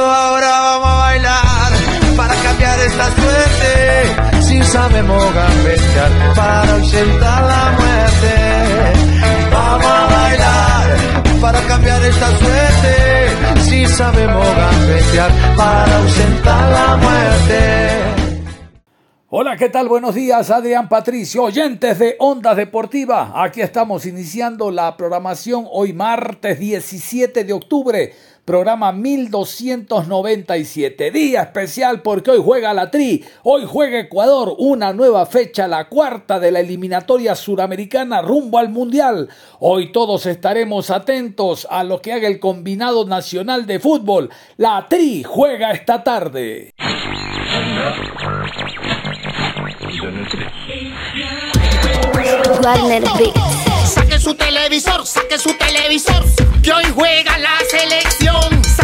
ahora vamos a bailar para cambiar esta suerte. Si sabemos gambetear para ausentar la muerte. Vamos a bailar para cambiar esta suerte. Si sabemos gambetear para ausentar la muerte. Hola, ¿qué tal? Buenos días, Adrián Patricio, oyentes de Ondas Deportivas. Aquí estamos iniciando la programación hoy martes 17 de octubre programa 1297. Día especial porque hoy juega la Tri, hoy juega Ecuador, una nueva fecha, la cuarta de la eliminatoria suramericana rumbo al Mundial. Hoy todos estaremos atentos a lo que haga el combinado nacional de fútbol. La Tri juega esta tarde. Wagner Beats su televisor, saque su televisor, que hoy juega la selección.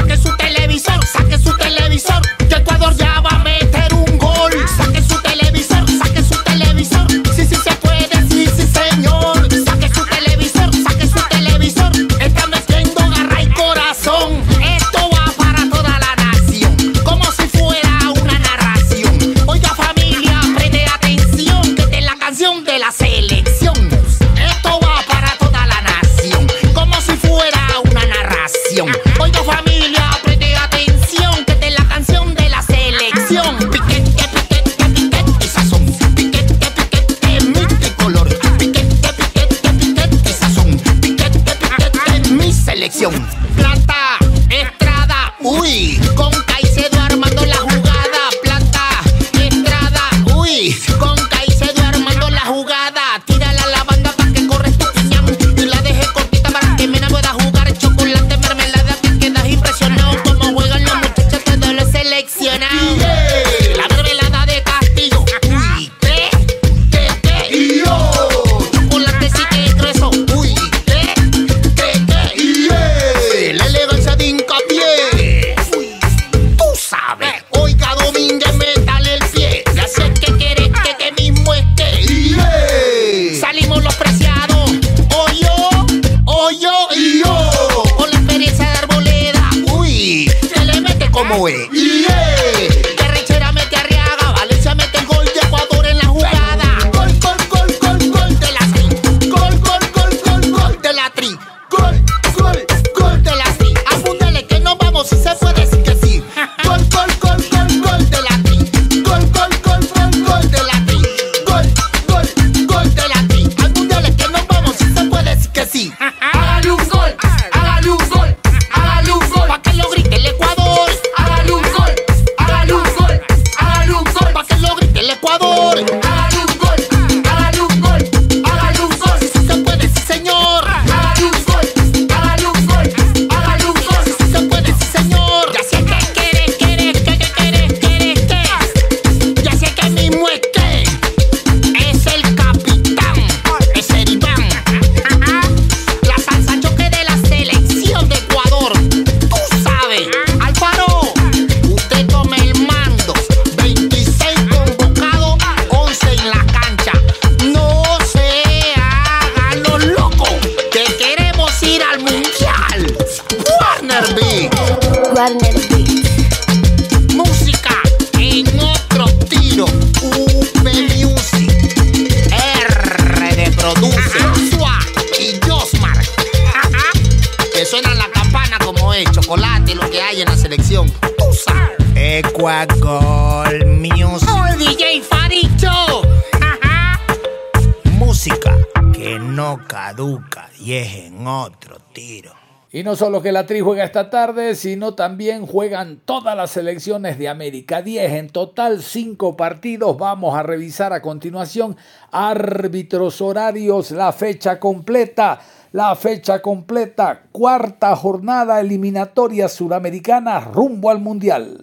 Y no solo que la Tri juega esta tarde, sino también juegan todas las selecciones de América. 10 en total, 5 partidos. Vamos a revisar a continuación árbitros horarios, la fecha completa. La fecha completa, cuarta jornada eliminatoria suramericana rumbo al Mundial.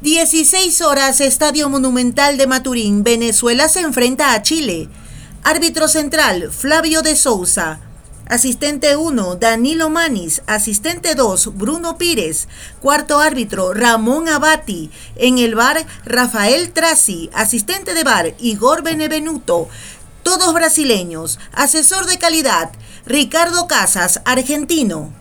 16 horas, Estadio Monumental de Maturín. Venezuela se enfrenta a Chile. Árbitro central, Flavio de Souza. Asistente 1, Danilo Manis. Asistente 2, Bruno Pires. Cuarto árbitro, Ramón Abati. En el bar, Rafael Trasi. Asistente de bar, Igor Benevenuto. Todos brasileños. Asesor de calidad, Ricardo Casas, argentino.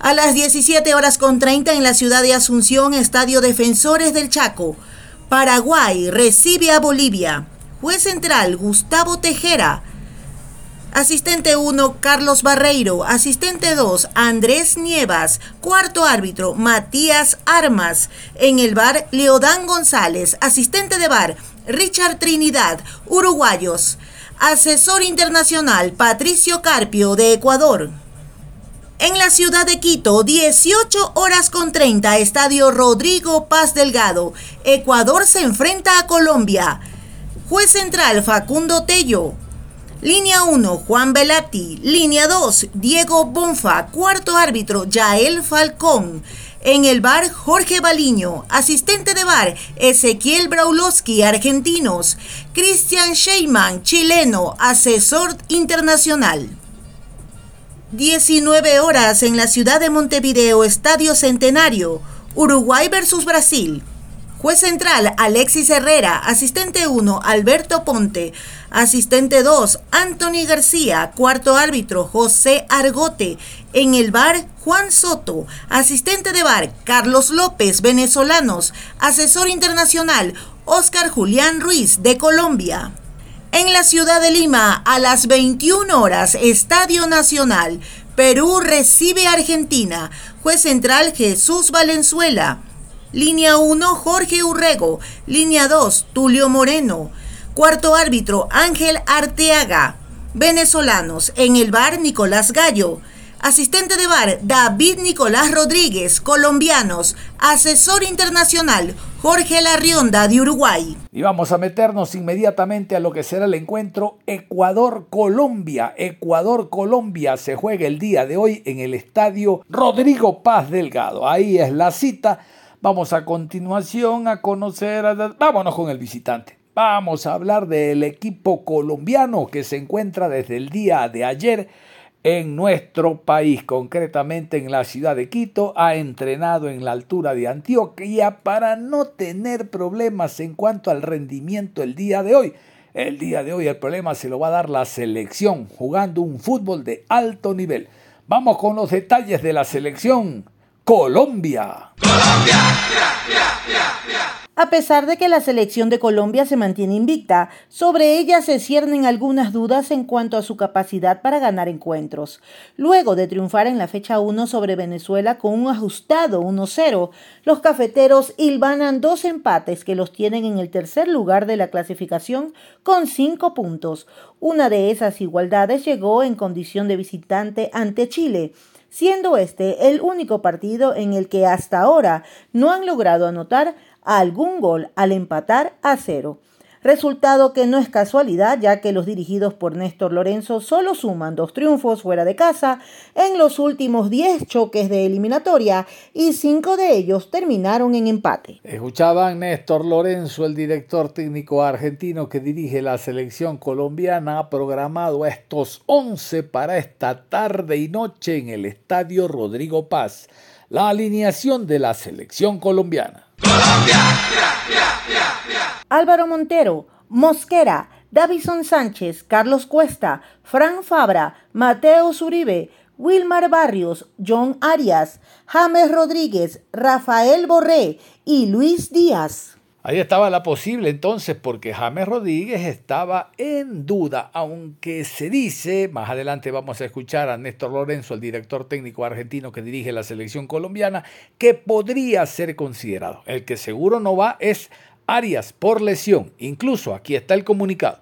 A las 17 horas con 30 en la ciudad de Asunción, Estadio Defensores del Chaco. Paraguay recibe a Bolivia. Juez central, Gustavo Tejera. Asistente 1, Carlos Barreiro. Asistente 2, Andrés Nievas. Cuarto árbitro, Matías Armas. En el bar, Leodán González. Asistente de bar, Richard Trinidad. Uruguayos. Asesor internacional, Patricio Carpio, de Ecuador. En la ciudad de Quito, 18 horas con 30, Estadio Rodrigo Paz Delgado. Ecuador se enfrenta a Colombia. Juez central, Facundo Tello. Línea 1, Juan Velati. Línea 2, Diego Bonfa. Cuarto árbitro, Yael Falcón. En el bar, Jorge Baliño. Asistente de bar, Ezequiel Braulowski, argentinos. Cristian Sheyman, chileno, asesor internacional. 19 horas en la ciudad de Montevideo, Estadio Centenario. Uruguay versus Brasil. Juez central, Alexis Herrera. Asistente 1, Alberto Ponte. Asistente 2, Anthony García. Cuarto árbitro, José Argote. En el bar, Juan Soto. Asistente de bar, Carlos López, venezolanos. Asesor internacional, Oscar Julián Ruiz, de Colombia. En la ciudad de Lima, a las 21 horas, Estadio Nacional. Perú recibe a Argentina. Juez central, Jesús Valenzuela. Línea 1, Jorge Urrego. Línea 2, Tulio Moreno. Cuarto árbitro, Ángel Arteaga. Venezolanos. En el bar, Nicolás Gallo. Asistente de bar, David Nicolás Rodríguez. Colombianos. Asesor internacional, Jorge Larrionda de Uruguay. Y vamos a meternos inmediatamente a lo que será el encuentro Ecuador-Colombia. Ecuador-Colombia se juega el día de hoy en el estadio Rodrigo Paz Delgado. Ahí es la cita Vamos a continuación a conocer, a... vámonos con el visitante. Vamos a hablar del equipo colombiano que se encuentra desde el día de ayer en nuestro país, concretamente en la ciudad de Quito, ha entrenado en la altura de Antioquia para no tener problemas en cuanto al rendimiento el día de hoy. El día de hoy el problema se lo va a dar la selección, jugando un fútbol de alto nivel. Vamos con los detalles de la selección. Colombia. Colombia. A pesar de que la selección de Colombia se mantiene invicta, sobre ella se ciernen algunas dudas en cuanto a su capacidad para ganar encuentros. Luego de triunfar en la fecha 1 sobre Venezuela con un ajustado 1-0, los cafeteros hilvanan dos empates que los tienen en el tercer lugar de la clasificación con cinco puntos. Una de esas igualdades llegó en condición de visitante ante Chile siendo este el único partido en el que hasta ahora no han logrado anotar algún gol al empatar a cero. Resultado que no es casualidad, ya que los dirigidos por Néstor Lorenzo solo suman dos triunfos fuera de casa en los últimos 10 choques de eliminatoria y cinco de ellos terminaron en empate. Escuchaban Néstor Lorenzo, el director técnico argentino que dirige la selección colombiana, ha programado estos 11 para esta tarde y noche en el Estadio Rodrigo Paz. La alineación de la selección colombiana. Álvaro Montero, Mosquera, Davison Sánchez, Carlos Cuesta, Fran Fabra, Mateo Zuribe, Wilmar Barrios, John Arias, James Rodríguez, Rafael Borré y Luis Díaz. Ahí estaba la posible entonces porque James Rodríguez estaba en duda, aunque se dice, más adelante vamos a escuchar a Néstor Lorenzo, el director técnico argentino que dirige la selección colombiana, que podría ser considerado. El que seguro no va es Arias por lesión. Incluso aquí está el comunicado.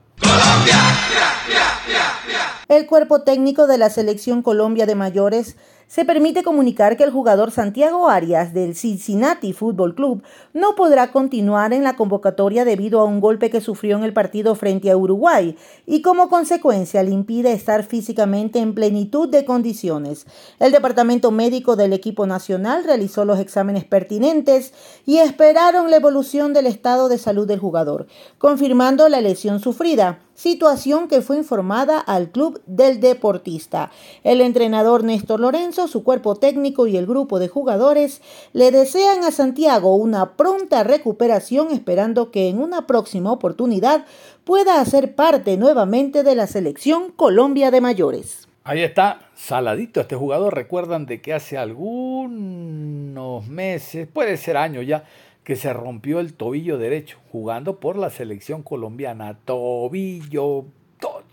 El cuerpo técnico de la selección Colombia de mayores se permite comunicar que el jugador Santiago Arias del Cincinnati Football Club no podrá continuar en la convocatoria debido a un golpe que sufrió en el partido frente a Uruguay y como consecuencia le impide estar físicamente en plenitud de condiciones. El departamento médico del equipo nacional realizó los exámenes pertinentes y esperaron la evolución del estado de salud del jugador, confirmando la lesión sufrida situación que fue informada al club del deportista. El entrenador Néstor Lorenzo, su cuerpo técnico y el grupo de jugadores le desean a Santiago una pronta recuperación esperando que en una próxima oportunidad pueda hacer parte nuevamente de la selección Colombia de mayores. Ahí está, saladito este jugador. Recuerdan de que hace algunos meses, puede ser años ya, que se rompió el tobillo derecho jugando por la selección colombiana. Tobillo,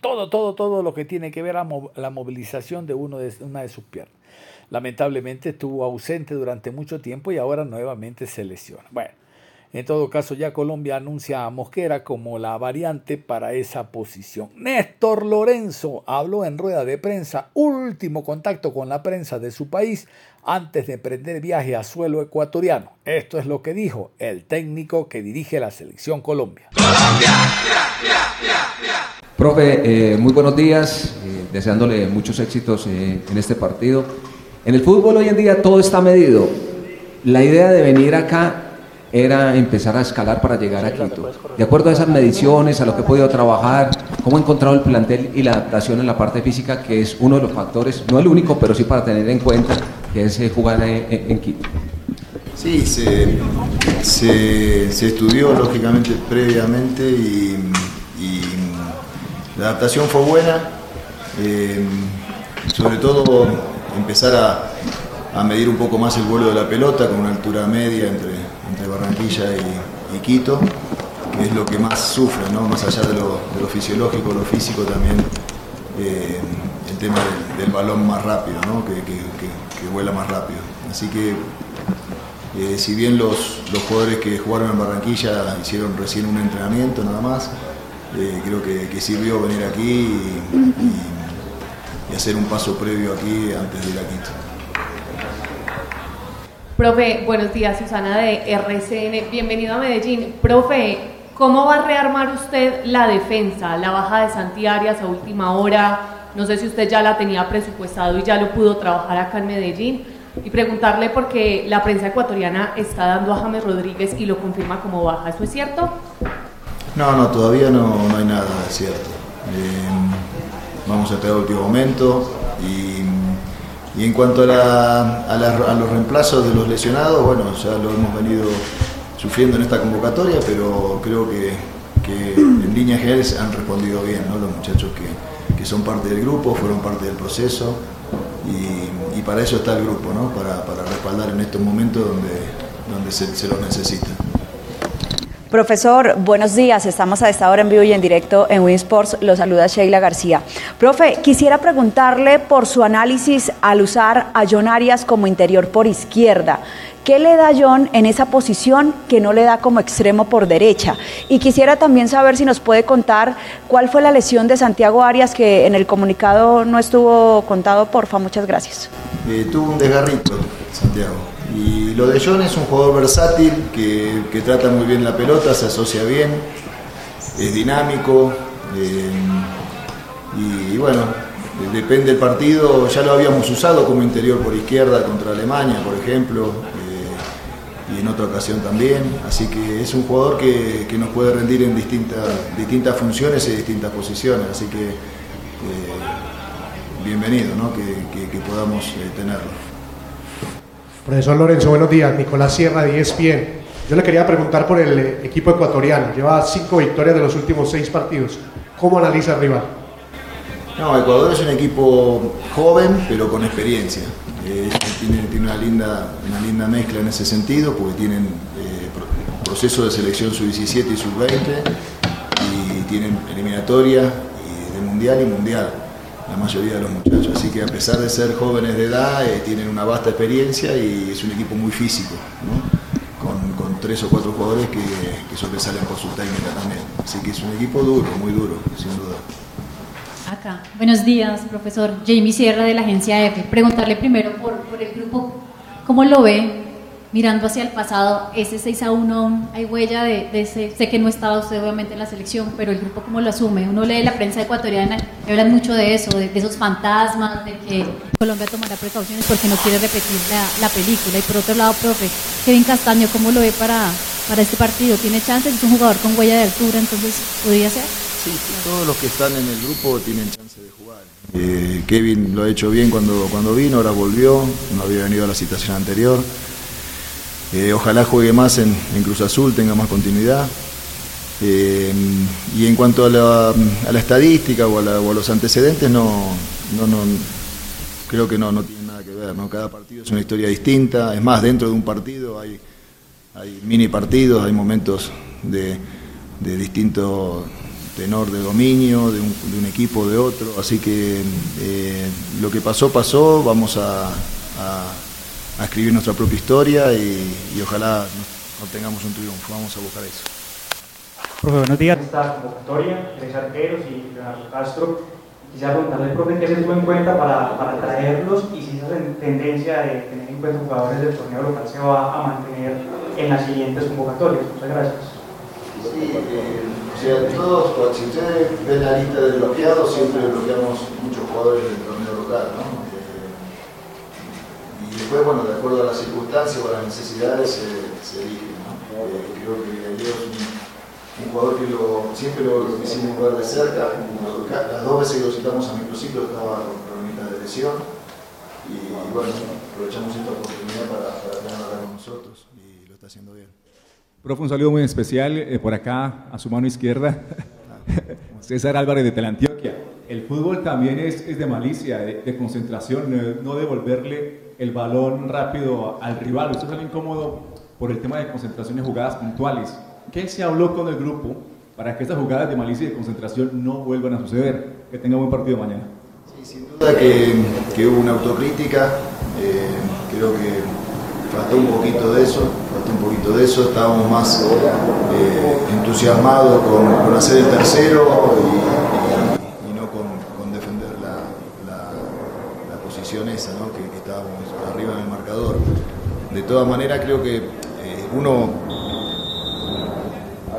todo, todo, todo lo que tiene que ver a la movilización de, uno de una de sus piernas. Lamentablemente estuvo ausente durante mucho tiempo y ahora nuevamente se lesiona. Bueno, en todo caso, ya Colombia anuncia a Mosquera como la variante para esa posición. Néstor Lorenzo habló en rueda de prensa, último contacto con la prensa de su país antes de emprender viaje a suelo ecuatoriano. Esto es lo que dijo el técnico que dirige la selección Colombia. Colombia. Profe, eh, muy buenos días, eh, deseándole muchos éxitos eh, en este partido. En el fútbol hoy en día todo está medido. La idea de venir acá era empezar a escalar para llegar a Quito. De acuerdo a esas mediciones, a lo que he podido trabajar, cómo he encontrado el plantel y la adaptación en la parte física, que es uno de los factores, no el único, pero sí para tener en cuenta, que es eh, jugar en, Quito. Sí, se, se, estudió lógicamente previamente y, la adaptación fue buena, eh, sobre todo empezar a, a medir un poco más el vuelo de la pelota con una altura media entre Barranquilla y, Quito, que es lo que más sufre, ¿no? más allá de lo, fisiológico, lo físico también, eh, el tema del, balón más rápido, ¿no? que, vuela más rápido. Así que eh, si bien los, jugadores que jugaron en Barranquilla hicieron recién un entrenamiento nada más, eh, creo que, sirvió venir aquí y, y hacer un paso previo aquí antes de ir a Quito. Profe, buenos días, Susana de RCN. Bienvenido a Medellín. Profe, ¿cómo va a rearmar usted la defensa? La baja de Santi Arias a última hora. No sé si usted ya la tenía presupuestado y ya lo pudo trabajar acá en Medellín. Y preguntarle porque la prensa ecuatoriana está dando a James Rodríguez y lo confirma como baja. ¿Eso es cierto? No, no, todavía no, hay nada cierto. Eh, vamos a esperar el último momento y y en cuanto a, los reemplazos de los lesionados, bueno, ya lo hemos venido sufriendo en esta convocatoria, pero creo que, en líneas generales han respondido bien, ¿no? los muchachos que, son parte del grupo, fueron parte del proceso y, para eso está el grupo, ¿no? para, respaldar en estos momentos donde, donde se, se lo necesita. Profesor, buenos días. Estamos a esta hora en vivo y en directo en Winsports. Lo saluda Sheila García. Profe, quisiera preguntarle por su análisis al usar a John Arias como interior por izquierda. ¿Qué le da John en esa posición que no le da como extremo por derecha? Y quisiera también saber si nos puede contar cuál fue la lesión de Santiago Arias que en el comunicado no estuvo contado, porfa. Muchas gracias. Eh, tuvo un desgarrito, Santiago. Y lo de John es un jugador versátil que, trata muy bien la pelota, se asocia bien, es dinámico. Eh, y, bueno, depende del partido, ya lo habíamos usado como interior por izquierda contra Alemania, por ejemplo, eh, y en otra ocasión también. Así que es un jugador que, nos puede rendir en distintas, distintas funciones y distintas posiciones. Así que eh, bienvenido que, podamos tenerlo. Profesor Lorenzo, buenos días. Nicolás Sierra de ESPN. Yo le quería preguntar por el eh, equipo ecuatoriano. Lleva cinco victorias de los últimos seis partidos. ¿Cómo analiza el rival? No, Ecuador es un equipo joven, pero con experiencia. Eh, tiene, una, linda, una linda mezcla en ese sentido, porque tienen eh, proceso de selección sub-17 y sub-20, y tienen eliminatoria de mundial y mundial la mayoría de los muchachos. Así que a pesar de ser jóvenes de edad, eh, tienen una vasta experiencia y es un equipo muy físico, con, tres o cuatro jugadores que, que sobresalen por su técnica también. Así que es un equipo duro, muy duro, sin duda. Acá. Buenos días, profesor Jamie Sierra de la agencia F. Preguntarle primero por, por el grupo, ¿cómo lo ve mirando hacia el pasado? Ese 6 a 1, hay huella de, ese, sé que no estaba usted obviamente en la selección, pero el grupo cómo lo asume? Uno lee la prensa ecuatoriana y hablan mucho de eso, de, esos fantasmas, de que Colombia tomará precauciones porque no quiere repetir la, la película. Y por otro lado, profe, Kevin Castaño, ¿cómo lo ve para, para este partido? ¿Tiene chances? Es un jugador con huella de altura, entonces, ¿podría ser? Sí, todos los que están en el grupo tienen chance de jugar. Eh, Kevin lo ha hecho bien cuando, cuando vino, ahora volvió, no había venido a la situación anterior. Eh, ojalá juegue más en, Cruz Azul, tenga más continuidad. Eh, y en cuanto a la, estadística o a, los antecedentes, no, no, no, creo que no, no tiene nada que ver. ¿no? Cada partido es una historia distinta. Es más, dentro de un partido hay, mini partidos, hay momentos de, de distinto tenor de dominio de un, equipo o de otro, así que eh, lo que pasó, pasó, vamos a, escribir nuestra propia historia y, ojalá obtengamos un triunfo, vamos a buscar eso. Profe, buenos días. Esta convocatoria, tres arqueros y Leonardo Castro. Quisiera preguntarle profe qué se tuvo en cuenta para, para traerlos y si esa tendencia de tener en cuenta jugadores del torneo local se va a mantener en las siguientes convocatorias. Muchas gracias. Sí, eh, todos, si ustedes ven la lista de bloqueados, siempre bloqueamos muchos jugadores del torneo local, ¿no? Y después, bueno, de acuerdo a las circunstancias o a las necesidades, se, eligen, ¿no? Eh, creo que Leo es un, jugador que siempre lo, lo quisimos ver de cerca. Las dos veces que lo citamos a microciclo estaba con problemas de lesión. Y, bueno, aprovechamos esta oportunidad para, para tenerlo con nosotros y lo está haciendo bien. Profe, un saludo muy especial eh, por acá, a su mano izquierda, César Álvarez de Telantioquia. El fútbol también es, es de malicia, de, concentración, no devolverle el balón rápido al rival. Usted sale incómodo por el tema de concentración y jugadas puntuales. ¿Qué se habló con el grupo para que esas jugadas de malicia y de concentración no vuelvan a suceder? Que tenga buen partido mañana. Sí, sin duda que, que hubo una autocrítica. Eh, creo que faltó un poquito de eso, faltó un poquito de eso, estábamos más eh, entusiasmados con, hacer el tercero y, no con, defender la, posición esa, que, estábamos arriba en el marcador. De todas maneras creo que eh, uno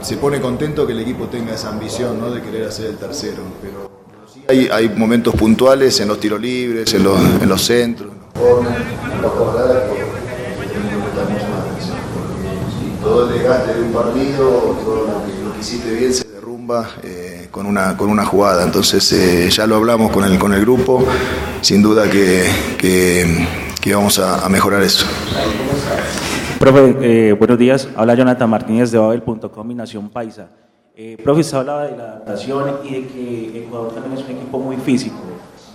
se pone contento que el equipo tenga esa ambición de querer hacer el tercero, pero, hay, hay, momentos puntuales en los tiros libres, en los, en los centros, todo el desgaste de un partido, todo lo que, hiciste bien se derrumba eh, con, una, con una jugada. Entonces eh, ya lo hablamos con el, con el grupo, sin duda que, vamos a, mejorar eso. Profe, eh, buenos días. Habla Jonathan Martínez de Babel.com y Nación Paisa. profe, usted hablaba de la adaptación y de que Ecuador también es un equipo muy físico.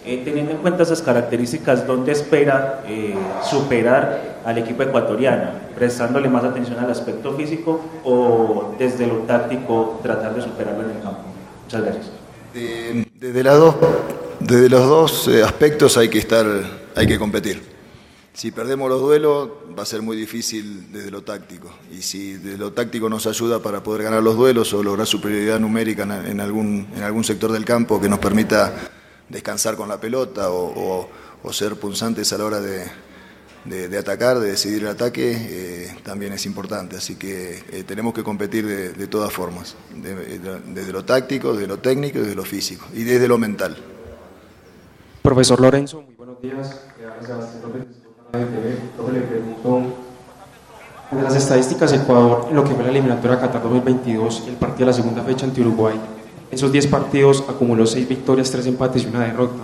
Eh, teniendo en cuenta esas características, ¿dónde espera eh, superar al equipo ecuatoriano? ¿Prestándole más atención al aspecto físico o desde lo táctico tratar de superarlo en el campo? Muchas gracias. Eh, desde, dos, desde los dos aspectos hay que, estar, hay que competir. Si perdemos los duelos va a ser muy difícil desde lo táctico. Y si desde lo táctico nos ayuda para poder ganar los duelos o lograr superioridad numérica en algún, en algún sector del campo que nos permita descansar con la pelota o, ser punzantes a la hora de, atacar, de decidir el ataque, eh, también es importante. Así que eh, tenemos que competir de, todas formas, desde lo táctico, desde lo técnico, desde lo físico y desde lo mental. Profesor Lorenzo, muy buenos días. De las estadísticas, Ecuador, en lo que fue la eliminatoria Qatar 2022 y el partido de la segunda fecha ante Uruguay, esos 10 partidos acumuló 6 victorias, 3 empates y una derrota.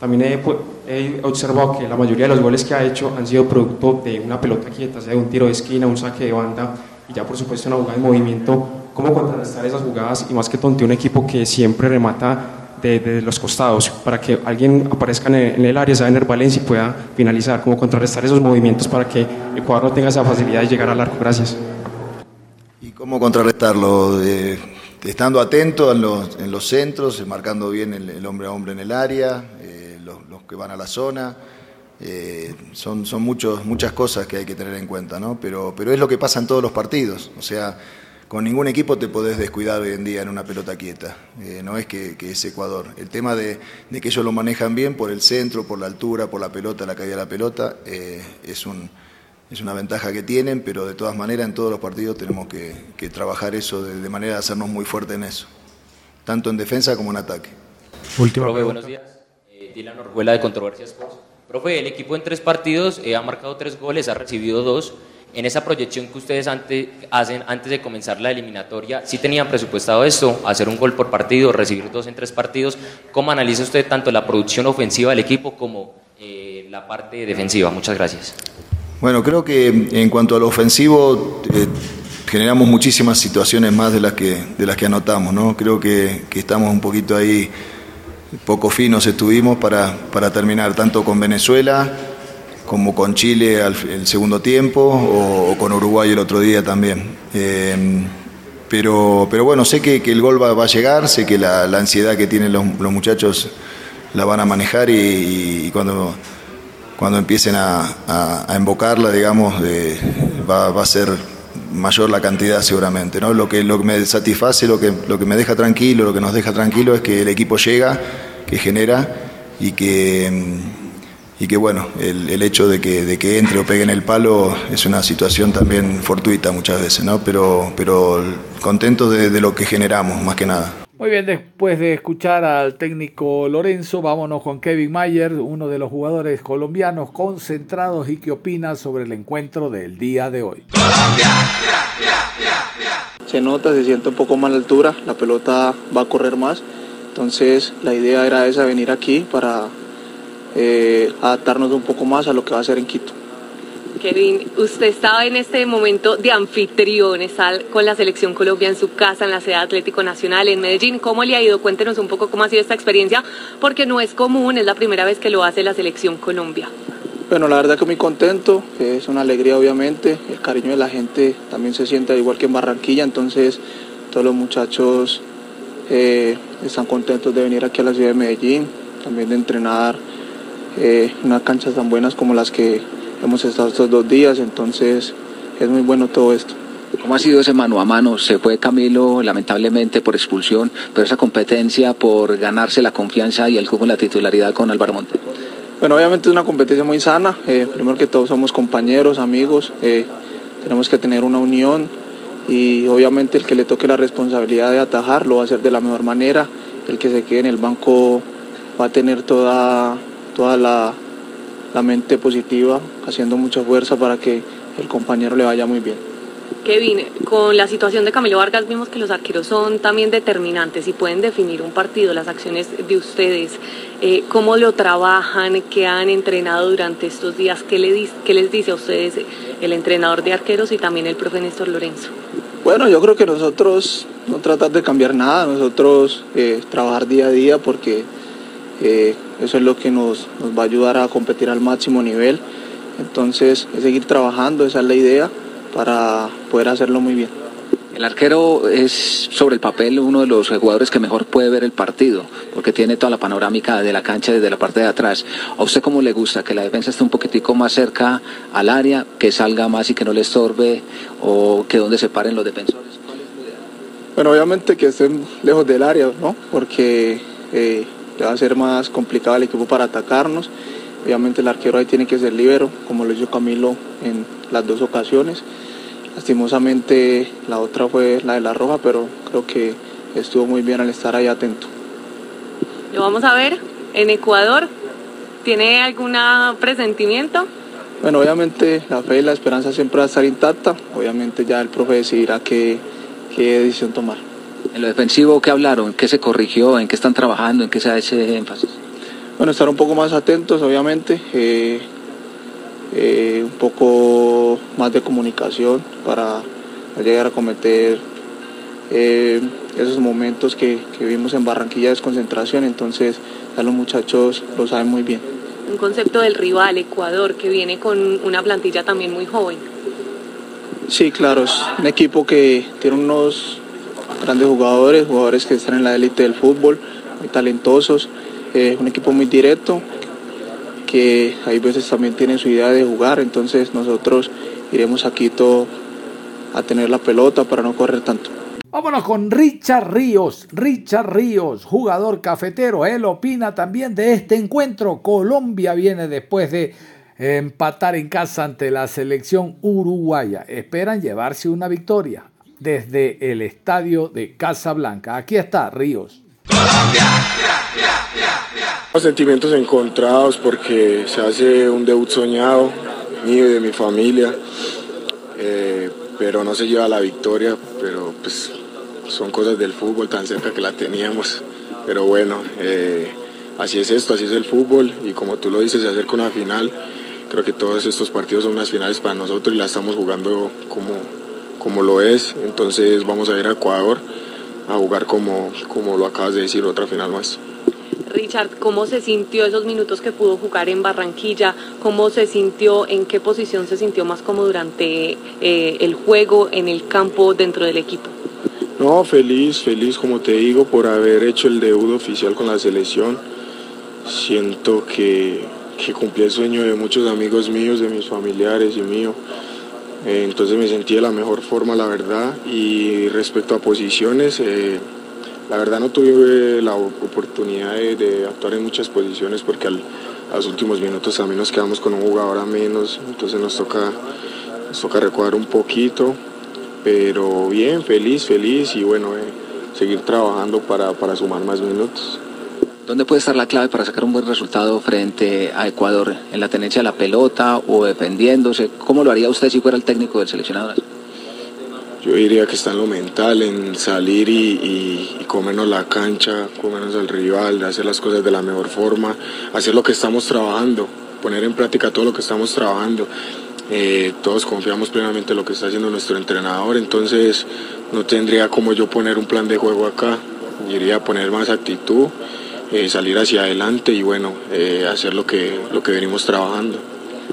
También he, observado que la mayoría de los goles que ha hecho han sido producto de una pelota quieta, sea de un tiro de esquina, un saque de banda y ya por supuesto una jugada de movimiento. ¿Cómo contrarrestar esas jugadas y más que tonte un equipo que siempre remata de, los costados para que alguien aparezca en el, área, sea en el Valencia y pueda finalizar? ¿Cómo contrarrestar esos movimientos para que Ecuador no tenga esa facilidad de llegar al arco? Gracias. ¿Y cómo contrarrestarlo? estando atento en los, en los centros, marcando bien el, hombre a hombre en el área, eh, los, que van a la zona. Eh, son son muchos, muchas cosas que hay que tener en cuenta, ¿no? pero, pero es lo que pasa en todos los partidos. O sea, con ningún equipo te podés descuidar hoy en día en una pelota quieta. Eh, no es que, es Ecuador. El tema de, que ellos lo manejan bien por el centro, por la altura, por la pelota, la caída de la pelota, eh, es, un, es una ventaja que tienen, pero de todas maneras en todos los partidos tenemos que, trabajar eso de, manera de hacernos muy fuerte en eso, tanto en defensa como en ataque. Último. Profe, buenos días. Eh, Dylan Orjuela de Controversia Sports. Profe, el equipo en tres partidos ha marcado tres goles, ha recibido dos en esa proyección que ustedes hacen antes de comenzar la eliminatoria, ¿sí tenían presupuestado esto, hacer un gol por partido, recibir dos en tres partidos? ¿Cómo analiza usted tanto la producción ofensiva del equipo como eh, la parte defensiva? Muchas gracias. Bueno, creo que en cuanto al ofensivo, eh, generamos muchísimas situaciones más de las que, anotamos, ¿no? Creo que, estamos un poquito ahí, poco finos estuvimos para terminar, tanto con Venezuela, como con Chile al el segundo tiempo o, con Uruguay el otro día también. Em, pero, pero bueno, sé que, el gol va, a llegar, sé que la, ansiedad que tienen los, muchachos la van a manejar y, cuando, cuando empiecen a, a, invocarla, digamos, va, va, a ser mayor la cantidad seguramente. ¿no? Lo, que, lo que me satisface, lo que, lo que me deja tranquilo, lo que nos deja tranquilo es que el equipo llega, que genera y que em, y que bueno, el, hecho de que, de que entre o pegue en el palo es una situación también fortuita muchas veces, ¿no? Pero, pero contento de, de lo que generamos, más que nada. Muy bien, después de escuchar al técnico Lorenzo, vámonos con Kevin Mayer, uno de los jugadores colombianos concentrados y qué opina sobre el encuentro del día de hoy. Colombia. Se nota, se siente un poco más la altura, la pelota va a correr más, entonces la idea era esa, venir aquí para eh, adaptarnos un poco más a lo que va a ser en Quito. Kevin, usted estaba en este momento de anfitrión, está con la selección Colombia en su casa, en la sede Atlético Nacional, en Medellín. ¿Cómo le ha ido? Cuéntenos un poco cómo ha sido esta experiencia, porque no es común, es la primera vez que lo hace la selección Colombia. Bueno, la verdad que muy contento, es una alegría obviamente, el cariño de la gente también se siente igual que en Barranquilla, entonces todos los muchachos eh, están contentos de venir aquí a la ciudad de Medellín, también de entrenar eh, unas canchas tan buenas como las que hemos estado estos dos días, entonces es muy bueno todo esto. ¿Cómo ha sido ese mano a mano? Se fue Camilo lamentablemente por expulsión, pero esa competencia por ganarse la confianza y el juego en la titularidad con Álvaro Monte. Bueno, obviamente es una competencia muy sana. Eh, primero que todos somos compañeros, amigos. Eh, tenemos que tener una unión y obviamente el que le toque la responsabilidad de atajar lo va a hacer de la mejor manera. El que se quede en el banco va a tener toda toda la, mente positiva, haciendo mucha fuerza para que el compañero le vaya muy bien. Kevin, con la situación de Camilo Vargas vimos que los arqueros son también determinantes y pueden definir un partido, las acciones de ustedes, eh, cómo lo trabajan, qué han entrenado durante estos días, ¿Qué, le, qué les dice a ustedes el entrenador de arqueros y también el profe Néstor Lorenzo. Bueno, yo creo que nosotros no tratar de cambiar nada, nosotros eh, trabajar día a día porque eh, eso es lo que nos, va a ayudar a competir al máximo nivel. Entonces, es seguir trabajando, esa es la idea, para poder hacerlo muy bien. El arquero es sobre el papel uno de los jugadores que mejor puede ver el partido, porque tiene toda la panorámica de la cancha desde la parte de atrás. ¿A usted cómo le gusta? ¿Que la defensa esté un poquitico más cerca al área, que salga más y que no le estorbe, o que donde se paren los defensores? Bueno, obviamente que estén lejos del área, ¿no? Porque eh, va a ser más complicado al equipo para atacarnos. Obviamente el arquero ahí tiene que ser libero, como lo hizo Camilo en las dos ocasiones. Lastimosamente la otra fue la de la roja, pero creo que estuvo muy bien al estar ahí atento. Lo vamos a ver en Ecuador. ¿Tiene algún presentimiento? Bueno, obviamente la fe y la esperanza siempre va a estar intacta. Obviamente ya el profe decidirá qué, qué decisión tomar. En lo defensivo, ¿qué hablaron? ¿Qué se corrigió? ¿En qué están trabajando? ¿En qué se da ese énfasis? Bueno, estar un poco más atentos, obviamente. Eh, eh, un poco más de comunicación para llegar a cometer eh, esos momentos que, vimos en Barranquilla de desconcentración. Entonces, ya los muchachos lo saben muy bien. Un concepto del rival, Ecuador, que viene con una plantilla también muy joven. Sí, claro, es un equipo que tiene unos grandes jugadores, jugadores que están en la élite del fútbol, muy talentosos, eh, un equipo muy directo, que hay veces también tienen su idea de jugar, entonces nosotros iremos a Quito a tener la pelota, para no correr tanto. Vámonos con Richard Ríos. Richard Ríos, jugador cafetero. Él opina también de este encuentro. Colombia viene después de empatar en casa ante la selección uruguaya. Esperan llevarse una victoria desde el estadio de Casablanca. Aquí está Ríos. Sentimientos encontrados porque se hace un debut soñado mío y de mi familia, eh, pero no se lleva la victoria, pero pues son cosas del fútbol tan cerca que la teníamos, pero bueno, eh, así es esto, así es el fútbol y como tú lo dices, se acerca una final, creo que todos estos partidos son unas finales para nosotros y la estamos jugando como, como lo es, entonces vamos a ir a Ecuador a jugar como, como lo acabas de decir, otra final más. Richard, ¿cómo se sintió esos minutos que pudo jugar en Barranquilla? ¿Cómo se sintió, en qué posición se sintió más cómodo durante eh, el juego, en el campo, dentro del equipo? No, feliz, feliz, como te digo, por haber hecho el debut oficial con la selección. Siento que, que cumplí el sueño de muchos amigos míos, de mis familiares y mío. Eh, entonces me sentí de la mejor forma, la verdad. Y respecto a posiciones, eh, la verdad no tuve la oportunidad de, actuar en muchas posiciones porque al, a los últimos minutos también nos quedamos con un jugador a menos, entonces nos toca, nos toca recuadrar un poquito, pero bien, feliz, feliz y bueno, eh, seguir trabajando para, para sumar más minutos. ¿Dónde puede estar la clave para sacar un buen resultado frente a Ecuador? ¿En la tenencia de la pelota o defendiéndose? ¿Cómo lo haría usted si fuera el técnico del seleccionado? Yo diría que está en lo mental, en salir y, comernos la cancha, comernos al rival, hacer las cosas de la mejor forma, hacer lo que estamos trabajando, poner en práctica todo lo que estamos trabajando. Eh, todos confiamos plenamente en lo que está haciendo nuestro entrenador, entonces no tendría como yo poner un plan de juego acá, iría a poner más actitud, eh, salir hacia adelante y bueno, eh, hacer lo que, lo que venimos trabajando.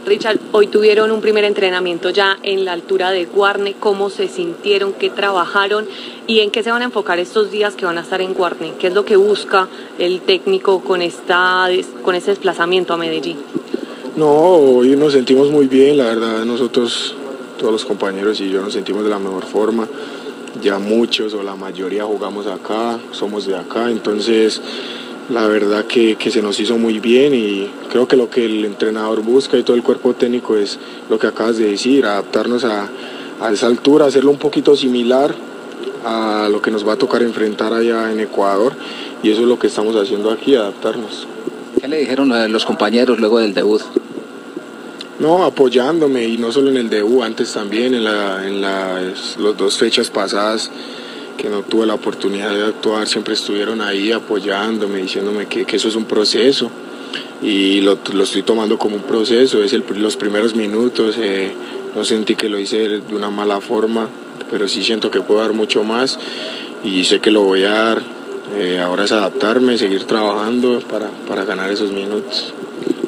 Richard, hoy tuvieron un primer entrenamiento ya en la altura de Guarne. ¿Cómo se sintieron? ¿Qué trabajaron? ¿Y en qué se van a enfocar estos días que van a estar en Guarne? ¿Qué es lo que busca el técnico con, esta, con este desplazamiento a Medellín? No, hoy nos sentimos muy bien, la verdad nosotros, todos los compañeros y yo nos sentimos de la mejor forma. Ya muchos o la mayoría jugamos acá, somos de acá, entonces la verdad que, se nos hizo muy bien y creo que lo que el entrenador busca y todo el cuerpo técnico es lo que acabas de decir, adaptarnos a, esa altura, hacerlo un poquito similar a lo que nos va a tocar enfrentar allá en Ecuador y eso es lo que estamos haciendo aquí, adaptarnos. ¿Qué le dijeron los compañeros luego del debut? No, apoyándome y no solo en el debut, antes también en, la, en las dos fechas pasadas que no tuve la oportunidad de actuar, siempre estuvieron ahí apoyándome, diciéndome que, eso es un proceso y lo, estoy tomando como un proceso, es el, los primeros minutos, eh, no sentí que lo hice de una mala forma, pero sí siento que puedo dar mucho más y sé que lo voy a dar, eh, ahora es adaptarme, seguir trabajando para, para, ganar esos minutos.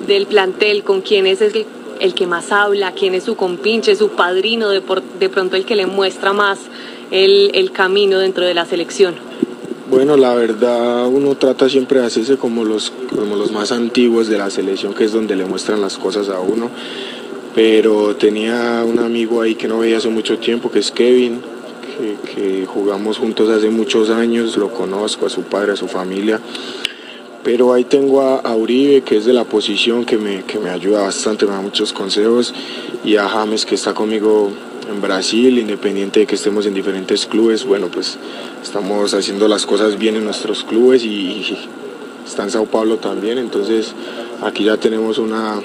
Del plantel, ¿con quién es el, el que más habla? ¿Quién es su compinche, su padrino, de, de pronto el que le muestra más el, el camino dentro de la selección? Bueno, la verdad uno trata siempre de hacerse como los, como los más antiguos de la selección, que es donde le muestran las cosas a uno. Pero tenía un amigo ahí que no veía hace mucho tiempo, que es Kevin, que, jugamos juntos hace muchos años, lo conozco, a su padre, a su familia. Pero ahí tengo a, Uribe, que es de la posición, que me, que me ayuda bastante, me da muchos consejos, y a James, que está conmigo en Brasil, independiente de que estemos en diferentes clubes, bueno, pues estamos haciendo las cosas bien en nuestros clubes y, está en Sao Paulo también, entonces aquí ya tenemos una,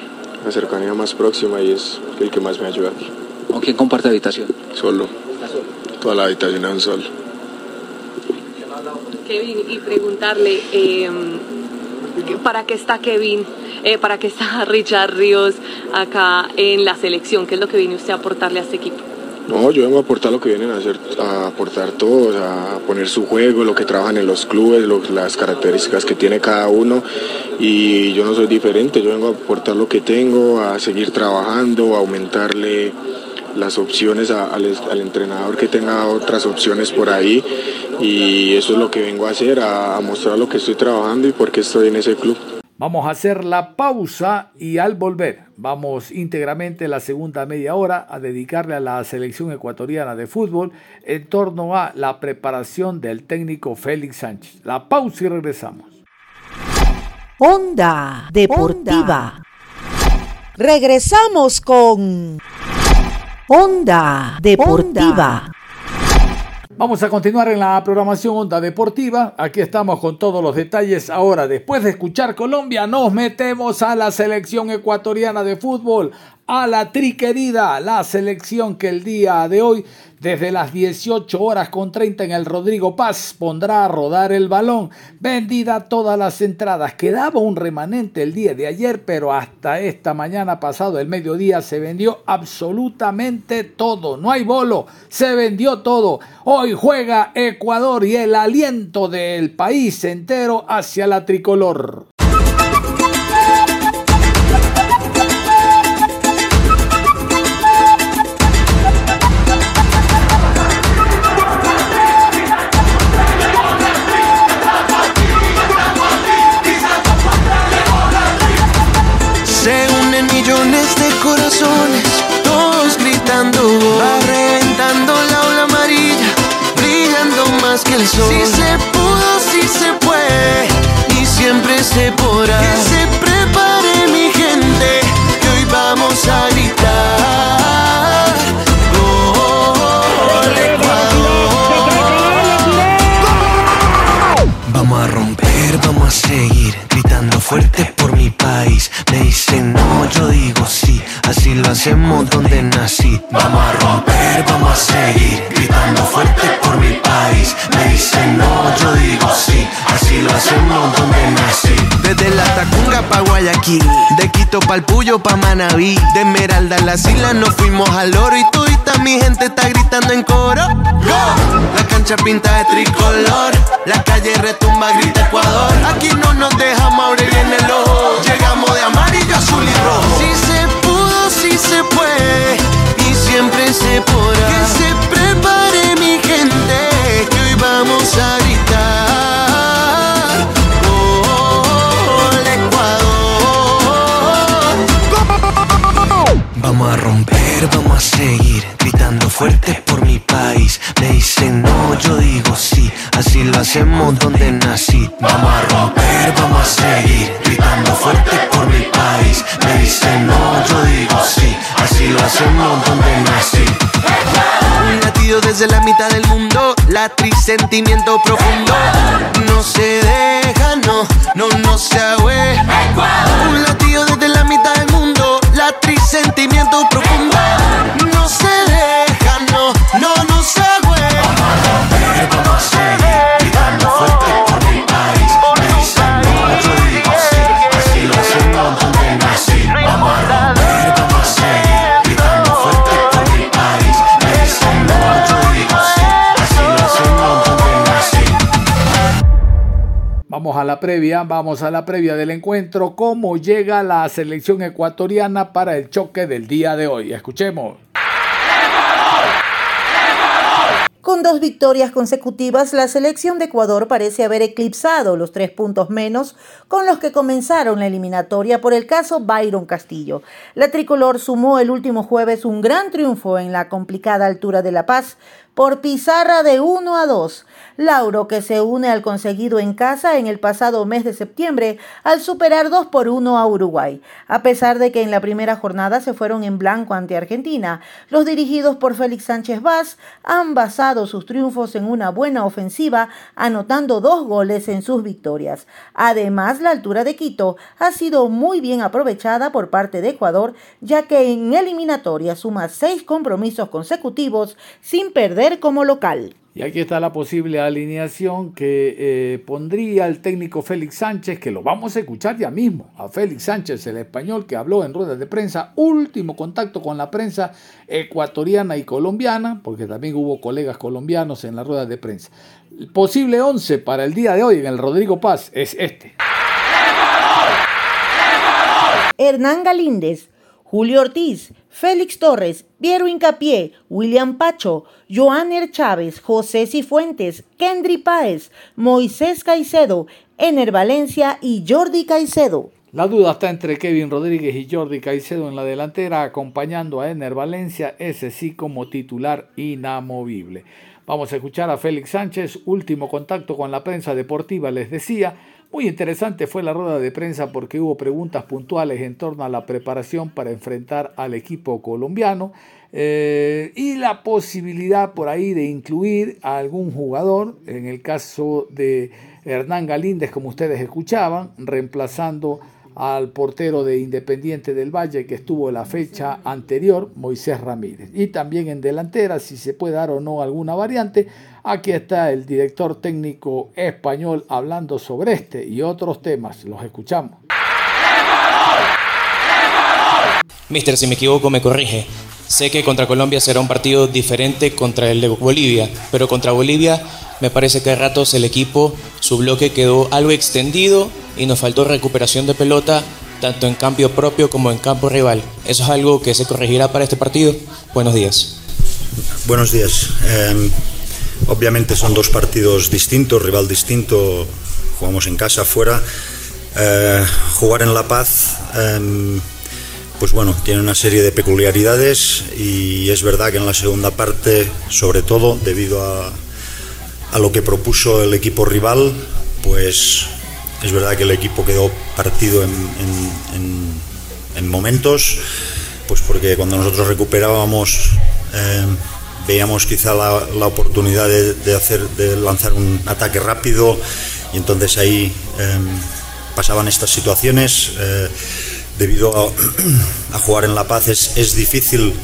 cercanía más próxima y es el que más me ayuda aquí. ¿Con quién comparte habitación? Solo. Toda la habitación es un solo. Kevin, y preguntarle, em, ¿para qué está Kevin? Eh, ¿Para qué está Richard Ríos acá en la selección? ¿Qué es lo que viene usted a aportarle a este equipo? No, yo vengo a aportar lo que vienen a hacer, a aportar todos, a poner su juego, lo que trabajan en los clubes, las características que tiene cada uno y yo no soy diferente, yo vengo a aportar lo que tengo, a seguir trabajando, a aumentarle las opciones al, entrenador que tenga otras opciones por ahí y eso es lo que vengo a hacer, a, a mostrar lo que estoy trabajando y por qué estoy en ese club. Vamos a hacer la pausa y al volver vamos íntegramente la segunda media hora a dedicarle a la selección ecuatoriana de fútbol en torno a la preparación del técnico Félix Sánchez. La pausa y regresamos. Onda Deportiva. Regresamos con Onda Deportiva. Vamos a continuar en la programación Onda Deportiva. Aquí estamos con todos los detalles. Ahora, después de escuchar Colombia, nos metemos a la selección ecuatoriana de fútbol, a la triquerida, la selección que el día de hoy desde las 18 horas con 30 en el Rodrigo Paz pondrá a rodar el balón. Vendida todas las entradas. Quedaba un remanente el día de ayer, pero hasta esta mañana pasado, el mediodía, se vendió absolutamente todo. No hay bolo, se vendió todo. Hoy juega Ecuador y el aliento del país entero hacia la tricolor. El sol. Si se pudo, si se puede, y siempre se podrá. Que se prepare mi gente, que hoy vamos a gritar. Gol Ecuador. Vamos a romper, vamos a seguir gritando fuerte por mi país. Me dicen no, yo digo sí Así lo hacemos donde nací. Vamos a romper, vamos a seguir. Donde nací. Desde la Tacunga pa' Guayaquil. De Quito pa'l Puyo pa' Manabí. De Esmeralda a las islas nos fuimos al oro. Y todita mi gente está gritando en coro. Go. La cancha pinta de tricolor. La calle retumba, grita Ecuador. Aquí no nos dejamos abrir en el ojo. Llegamos de amarillo, azul y rojo. Si se si se puede y siempre se podrá. Que se prepare mi gente, que hoy vamos a Hacemos donde nací. Vamos a romper, vamos a seguir gritando fuerte por mi país. Me dicen no, yo digo sí. Así lo hacemos donde nací. Un latido desde la mitad del mundo, la sentimiento profundo. No se deja, a la previa, vamos a la previa del encuentro. ¿Cómo llega la selección ecuatoriana para el choque del día de hoy? Escuchemos. Con dos victorias consecutivas, la selección de Ecuador parece haber eclipsado los tres puntos menos con los que comenzaron la eliminatoria por el caso Byron Castillo. La tricolor sumó el último jueves un gran triunfo en la complicada altura de La Paz por pizarra de 1 a 2. Lauro que se une al conseguido en casa en el pasado mes de septiembre al superar 2 por 1 a Uruguay. A pesar de que en la primera jornada se fueron en blanco ante Argentina, los dirigidos por Félix Sánchez Vaz han basado sus triunfos en una buena ofensiva, anotando dos goles en sus victorias. Además, la altura de Quito ha sido muy bien aprovechada por parte de Ecuador, ya que en eliminatoria suma seis compromisos consecutivos sin perder como local. Y aquí está la posible alineación que eh, pondría el técnico Félix Sánchez, que lo vamos a escuchar ya mismo. A Félix Sánchez, el español que habló en ruedas de prensa, último contacto con la prensa ecuatoriana y colombiana, porque también hubo colegas colombianos en las ruedas de prensa. El posible 11 para el día de hoy en el Rodrigo Paz es este. Hernán Galíndez Julio Ortiz, Félix Torres, Piero Incapié, William Pacho, Joaner Chávez, José Cifuentes, Kendry Páez, Moisés Caicedo, Ener Valencia y Jordi Caicedo. La duda está entre Kevin Rodríguez y Jordi Caicedo en la delantera, acompañando a Ener Valencia, ese sí como titular inamovible. Vamos a escuchar a Félix Sánchez, último contacto con la prensa deportiva, les decía. Muy interesante fue la rueda de prensa porque hubo preguntas puntuales en torno a la preparación para enfrentar al equipo colombiano eh, y la posibilidad por ahí de incluir a algún jugador, en el caso de Hernán Galíndez, como ustedes escuchaban, reemplazando al portero de Independiente del Valle que estuvo la fecha anterior, Moisés Ramírez. Y también en delantera, si se puede dar o no alguna variante, aquí está el director técnico español hablando sobre este y otros temas. Los escuchamos. Mister, si me equivoco, me corrige. Sé que contra Colombia será un partido diferente contra el de Bolivia, pero contra Bolivia me parece que a ratos el equipo, su bloque quedó algo extendido y nos faltó recuperación de pelota tanto en cambio propio como en campo rival. ¿Eso es algo que se corregirá para este partido? Buenos días. Buenos días. Eh, obviamente son dos partidos distintos, rival distinto, jugamos en casa, fuera. Eh, jugar en La Paz, eh, pues bueno, tiene una serie de peculiaridades y es verdad que en la segunda parte, sobre todo debido a, lo que propuso el equipo rival, pues es verdad que el equipo quedó partido en, momentos, pues porque cuando nosotros recuperábamos eh, veíamos quizá la, oportunidad de, hacer, de lanzar un ataque rápido y entonces ahí eh, pasaban estas situaciones. Eh, debido a, jugar en La Paz es difícil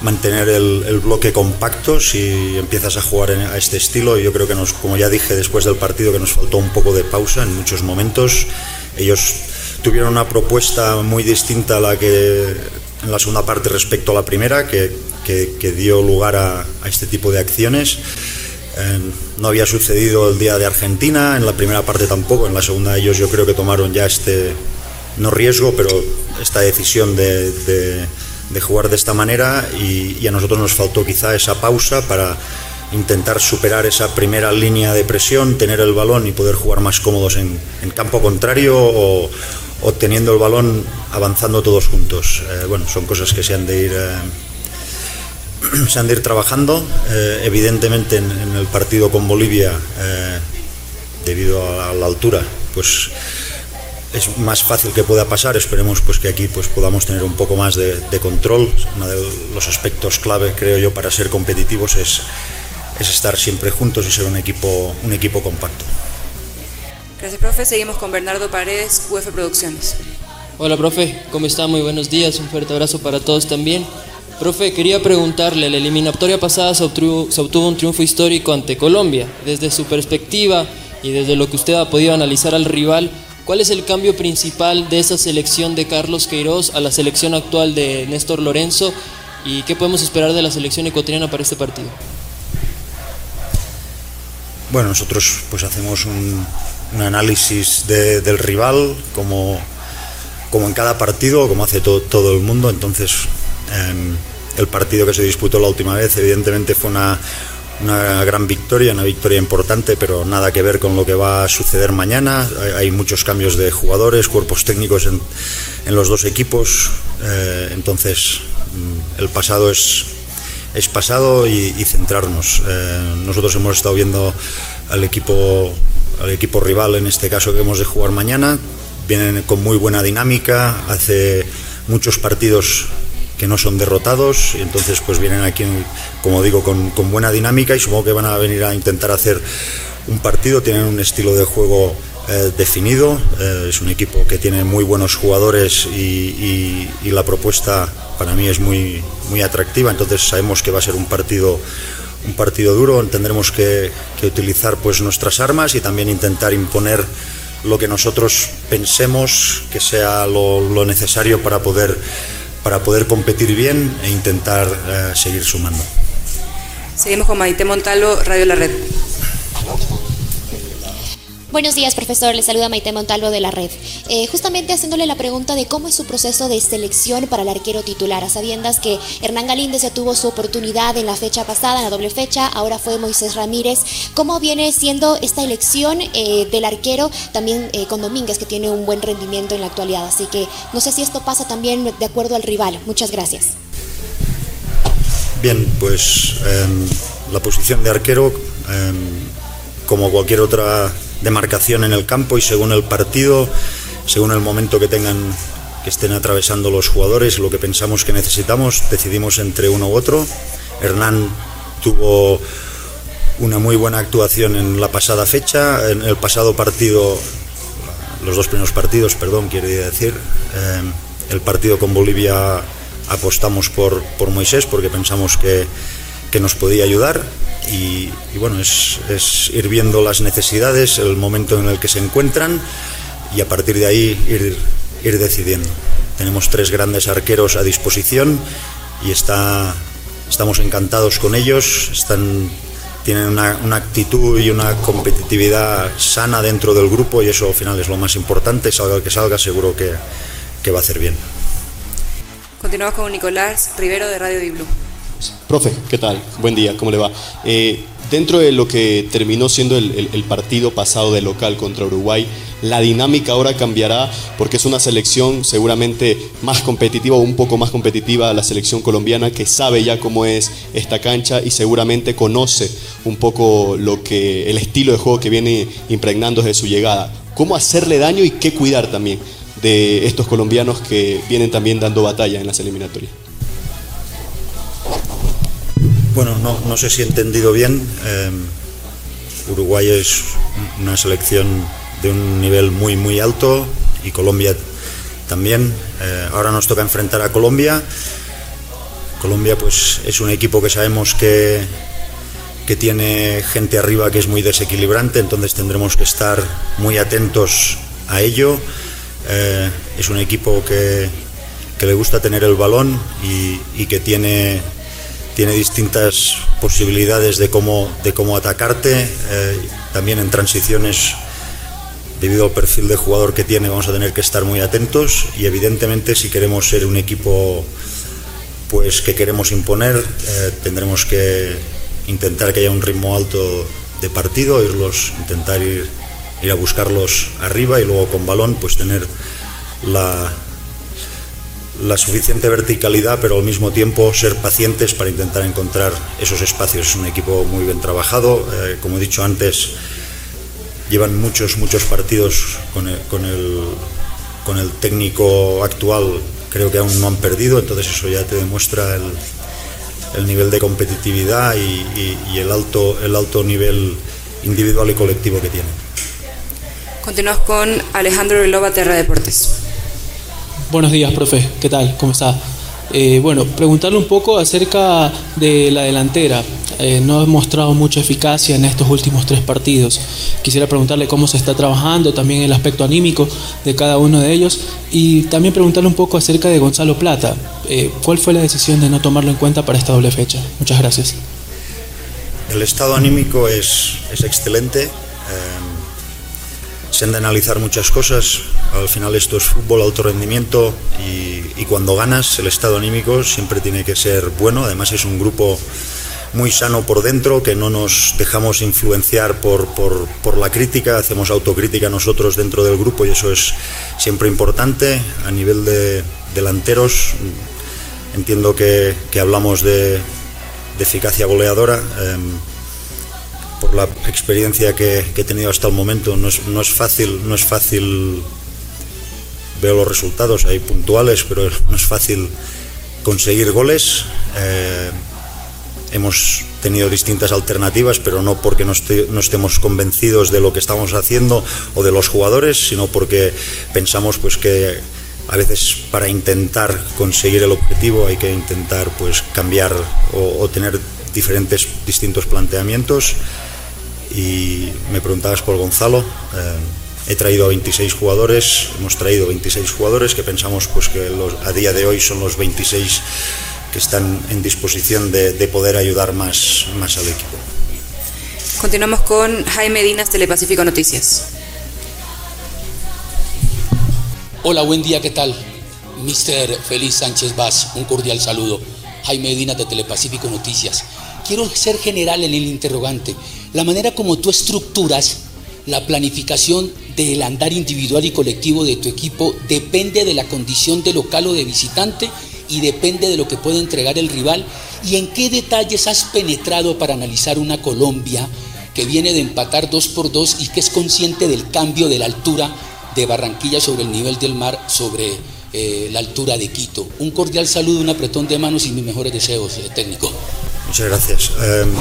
mantener el, bloque compacto si empiezas a jugar a este estilo. Yo creo que nos, como ya dije después del partido, que nos faltó un poco de pausa en muchos momentos. Ellos tuvieron una propuesta muy distinta a la que en la segunda parte respecto a la primera, que, que, dio lugar a, este tipo de acciones. Eh, no había sucedido el día de Argentina, en la primera parte tampoco, en la segunda ellos yo creo que tomaron ya este, no riesgo, pero esta decisión de jugar de esta manera y, a nosotros nos faltó quizá esa pausa para intentar superar esa primera línea de presión, tener el balón y poder jugar más cómodos en, campo contrario o, teniendo el balón avanzando todos juntos. Eh, bueno, son cosas que se han de ir, eh, se han de ir trabajando. Eh, evidentemente en, en, el partido con Bolivia, debido a la altura, pues es más fácil que pueda pasar. Esperemos pues que aquí pues podamos tener un poco más de, control. Uno de los aspectos clave, creo yo, para ser competitivos es, es estar siempre juntos y ser un equipo, un equipo compacto. Gracias, profe. Seguimos con Bernardo Paredes, UF Producciones. Hola, profe. ¿Cómo está? Muy buenos días. Un fuerte abrazo para todos también. Profe, quería preguntarle, la eliminatoria pasada se obtuvo, un triunfo histórico ante Colombia. Desde su perspectiva y desde lo que usted ha podido analizar al rival, ¿Cuál es el cambio principal de esa selección de Carlos Queiroz a la selección actual de Néstor Lorenzo? ¿Y qué podemos esperar de la selección ecuatoriana para este partido? Bueno, nosotros pues hacemos un, análisis del rival como, como en cada partido, como hace todo el mundo. Entonces, em, el partido que se disputó la última vez evidentemente fue una, una gran victoria, una victoria importante, pero nada que ver con lo que va a suceder mañana. Hay, muchos cambios de jugadores, cuerpos técnicos en, los dos equipos, eh, entonces mm, el pasado es, es pasado y, centrarnos. Eh, nosotros hemos estado viendo al equipo, al equipo rival, en este caso que hemos de jugar mañana, vienen con muy buena dinámica, hace muchos partidos que no son derrotados y entonces pues vienen aquí, como digo, con, buena dinámica y supongo que van a venir a intentar hacer un partido, tienen un estilo de juego eh, definido, eh, es un equipo que tiene muy buenos jugadores y, la propuesta para mí es muy, muy atractiva, entonces sabemos que va a ser un partido un partido duro, tendremos que, utilizar pues nuestras armas y también intentar imponer lo que nosotros pensemos que sea lo necesario para poder para poder competir bien e intentar eh, seguir sumando. Seguimos con Maite Montalo, Radio La Red. Buenos días, profesor. Le saluda Maite Montalvo de la red. Eh, justamente haciéndole la pregunta de cómo es su proceso de selección para el arquero titular, a sabiendas que Hernán Galíndez ya tuvo su oportunidad en la fecha pasada, en la doble fecha, ahora fue Moisés Ramírez. ¿Cómo viene siendo esta elección eh, del arquero también eh, con Domínguez, que tiene un buen rendimiento en la actualidad? Así que no sé si esto pasa también de acuerdo al rival. Muchas gracias. Bien, pues em, la posición de arquero, em, como cualquier otra demarcación en el campo y según el partido, según el momento que tengan que estén atravesando los jugadores, lo que pensamos que necesitamos, decidimos entre uno u otro. Hernán tuvo una muy buena actuación en la pasada fecha, en el pasado partido, los dos primeros partidos, perdón, quiero decir, eh, el partido con Bolivia apostamos por, por Moisés porque pensamos que, que nos podía ayudar y, bueno, es, es, ir viendo las necesidades, el momento en el que se encuentran y a partir de ahí ir, ir decidiendo. Tenemos tres grandes arqueros a disposición y está, estamos encantados con ellos, están, tienen una, una, actitud y una competitividad sana dentro del grupo y eso al final es lo más importante, salga el que salga, seguro que, que va a hacer bien. Continuamos con Nicolás Rivero de Radio Diblu. Profe, ¿qué tal? Buen día, ¿cómo le va? Eh, dentro de lo que terminó siendo el, el, el, partido pasado de local contra Uruguay, la dinámica ahora cambiará porque es una selección seguramente más competitiva o un poco más competitiva la selección colombiana que sabe ya cómo es esta cancha y seguramente conoce un poco lo que el estilo de juego que viene impregnando desde su llegada. ¿Cómo hacerle daño y qué cuidar también de estos colombianos que vienen también dando batalla en las eliminatorias? Bueno, no, no, sé si he entendido bien. Eh, Uruguay es una selección de un nivel muy, muy alto y Colombia también. Eh, ahora nos toca enfrentar a Colombia. Colombia pues es un equipo que sabemos que, que tiene gente arriba que es muy desequilibrante, entonces tendremos que estar muy atentos a ello. Eh, es un equipo que, que, le gusta tener el balón y, y que tiene tiene distintas posibilidades de cómo, de cómo atacarte, eh, también en transiciones, debido al perfil de jugador que tiene, vamos a tener que estar muy atentos y evidentemente si queremos ser un equipo pues que queremos imponer, eh, tendremos que intentar que haya un ritmo alto de partido, irlos, intentar ir, ir a buscarlos arriba y luego con balón pues tener la, la suficiente verticalidad, pero al mismo tiempo ser pacientes para intentar encontrar esos espacios. Es un equipo muy bien trabajado, eh, como he dicho antes, llevan muchos, muchos partidos con el, con, el, con el, técnico actual, creo que aún no han perdido, entonces eso ya te demuestra el, el nivel de competitividad y, el, alto, el alto nivel individual y colectivo que tienen. Continuamos con Alejandro Relova, Terra Deportes. Buenos días, profe. ¿Qué tal? ¿Cómo está? Eh, bueno, preguntarle un poco acerca de la delantera. Eh, no ha mostrado mucha eficacia en estos últimos tres partidos. Quisiera preguntarle cómo se está trabajando, también el aspecto anímico de cada uno de ellos y también preguntarle un poco acerca de Gonzalo Plata. Eh, ¿Cuál fue la decisión de no tomarlo en cuenta para esta doble fecha? Muchas gracias. El estado anímico es, es excelente se han de analizar muchas cosas. Al final esto es fútbol, alto rendimiento y, cuando ganas el estado anímico siempre tiene que ser bueno. Además es un grupo muy sano por dentro, que no nos dejamos influenciar por, por, la crítica, hacemos autocrítica nosotros dentro del grupo y eso es siempre importante. A nivel de delanteros entiendo que, que hablamos de, eficacia goleadora. Eh, por la experiencia que, que, he tenido hasta el momento no es, no es fácil no es fácil veo los resultados hay puntuales pero no es fácil conseguir goles. Eh, hemos tenido distintas alternativas pero no porque no, no, estemos convencidos de lo que estamos haciendo o de los jugadores sino porque pensamos pues que a veces para intentar conseguir el objetivo hay que intentar pues cambiar o, o tener diferentes distintos planteamientos y me preguntabas por Gonzalo. Eh, he traído a 26 jugadores, hemos traído 26 jugadores que pensamos pues, que los, a día de hoy son los 26 que están en disposición de, de poder ayudar más, más al equipo. Continuamos con Jaime Dinas, Telepacífico Noticias. Hola, buen día, ¿qué tal? Mister Félix Sánchez Vaz, un cordial saludo. Jaime Medina de Telepacífico Noticias. Quiero ser general en el interrogante. La manera como tú estructuras la planificación del andar individual y colectivo de tu equipo depende de la condición de local o de visitante y depende de lo que puede entregar el rival y en qué detalles has penetrado para analizar una Colombia que viene de empatar dos por dos y que es consciente del cambio de la altura de Barranquilla sobre el nivel del mar sobre eh, la altura de Quito. Un cordial saludo, un apretón de manos y mis mejores deseos, eh, técnico. Muchas gracias. Em,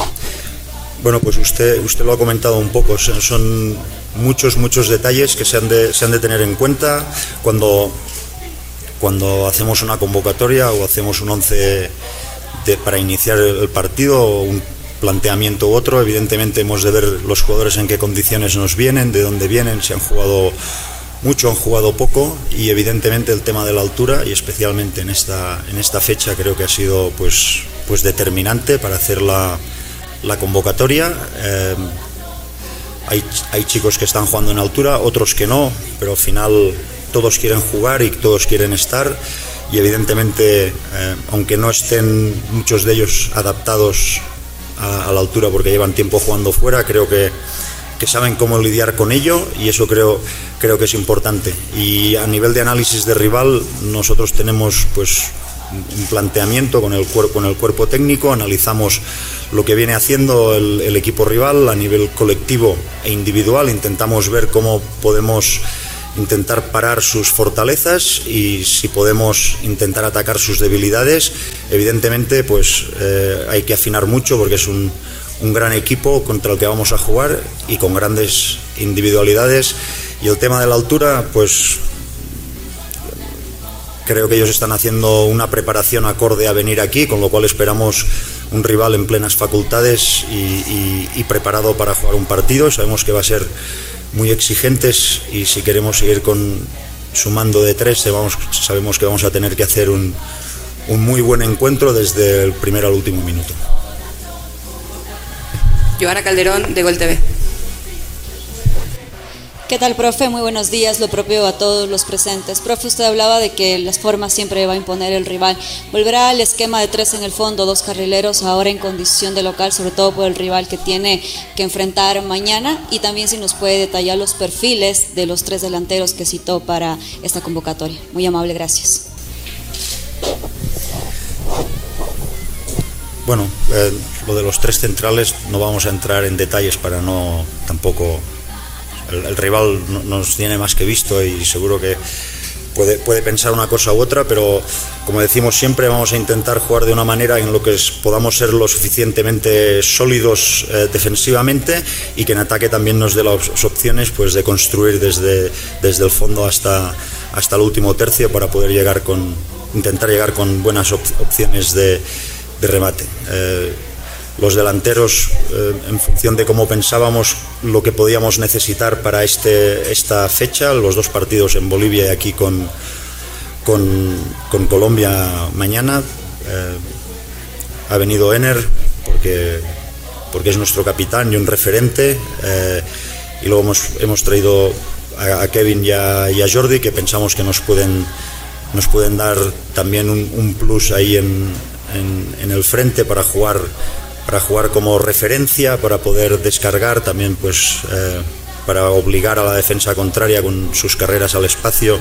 bueno, pues usted, usted lo ha comentado un poco, son muchos, muchos detalles que se han de, se han de tener en cuenta cuando, cuando hacemos una convocatoria o hacemos un once para iniciar el partido un planteamiento u otro. Evidentemente hemos de ver los jugadores en qué condiciones nos vienen, de dónde vienen, si han jugado mucho, han jugado poco y evidentemente el tema de la altura y especialmente en esta, en esta fecha creo que ha sido pues, pues determinante para hacer la, la convocatoria. Eh, hay, hay, chicos que están jugando en altura, otros que no, pero al final todos quieren jugar y todos quieren estar y evidentemente, eh, aunque no estén muchos de ellos adaptados a, la altura porque llevan tiempo jugando fuera, creo que, que, saben cómo lidiar con ello y eso creo, creo que es importante. Y a nivel de análisis de rival, nosotros tenemos pues un planteamiento con el, cuerpo, con el cuerpo técnico, analizamos lo que viene haciendo el, el, equipo rival a nivel colectivo e individual, intentamos ver cómo podemos intentar parar sus fortalezas y si podemos intentar atacar sus debilidades. Evidentemente, pues eh, hay que afinar mucho porque es un, un gran equipo contra el que vamos a jugar y con grandes individualidades. Y el tema de la altura, pues creo que ellos están haciendo una preparación acorde a venir aquí, con lo cual esperamos un rival en plenas facultades y, preparado para jugar un partido. Sabemos que va a ser muy exigentes y si queremos seguir con sumando de tres, sabemos que vamos a tener que hacer un, un muy buen encuentro desde el primero al último minuto. Joana Calderón, de Gol TV. ¿Qué tal, profe? Muy buenos días. Lo propio a todos los presentes. Profe, usted hablaba de que las formas siempre va a imponer el rival. ¿Volverá al esquema de tres en el fondo, dos carrileros, ahora en condición de local, sobre todo por el rival que tiene que enfrentar mañana? Y también si nos puede detallar los perfiles de los tres delanteros que citó para esta convocatoria. Muy amable, gracias. Bueno, eh, lo de los tres centrales no vamos a entrar en detalles para no tampoco el, rival nos tiene más que visto y seguro que puede, puede, pensar una cosa u otra, pero como decimos siempre, vamos a intentar jugar de una manera en lo que podamos ser lo suficientemente sólidos eh, defensivamente y que en ataque también nos dé las opciones pues, de construir desde, desde el fondo hasta, hasta el último tercio para poder llegar con, intentar llegar con buenas op opciones de, de remate. Eh, los delanteros, eh, en función de cómo pensábamos lo que podíamos necesitar para este, esta fecha, los dos partidos en Bolivia y aquí con, con, con Colombia mañana. Eh, ha venido Ener porque, porque es nuestro capitán y un referente. Eh, y luego hemos, hemos traído a, Kevin y a, Jordi que pensamos que nos pueden, nos pueden dar también un, plus ahí en, en el frente para jugar para jugar como referencia, para poder descargar también pues eh, para obligar a la defensa contraria con sus carreras al espacio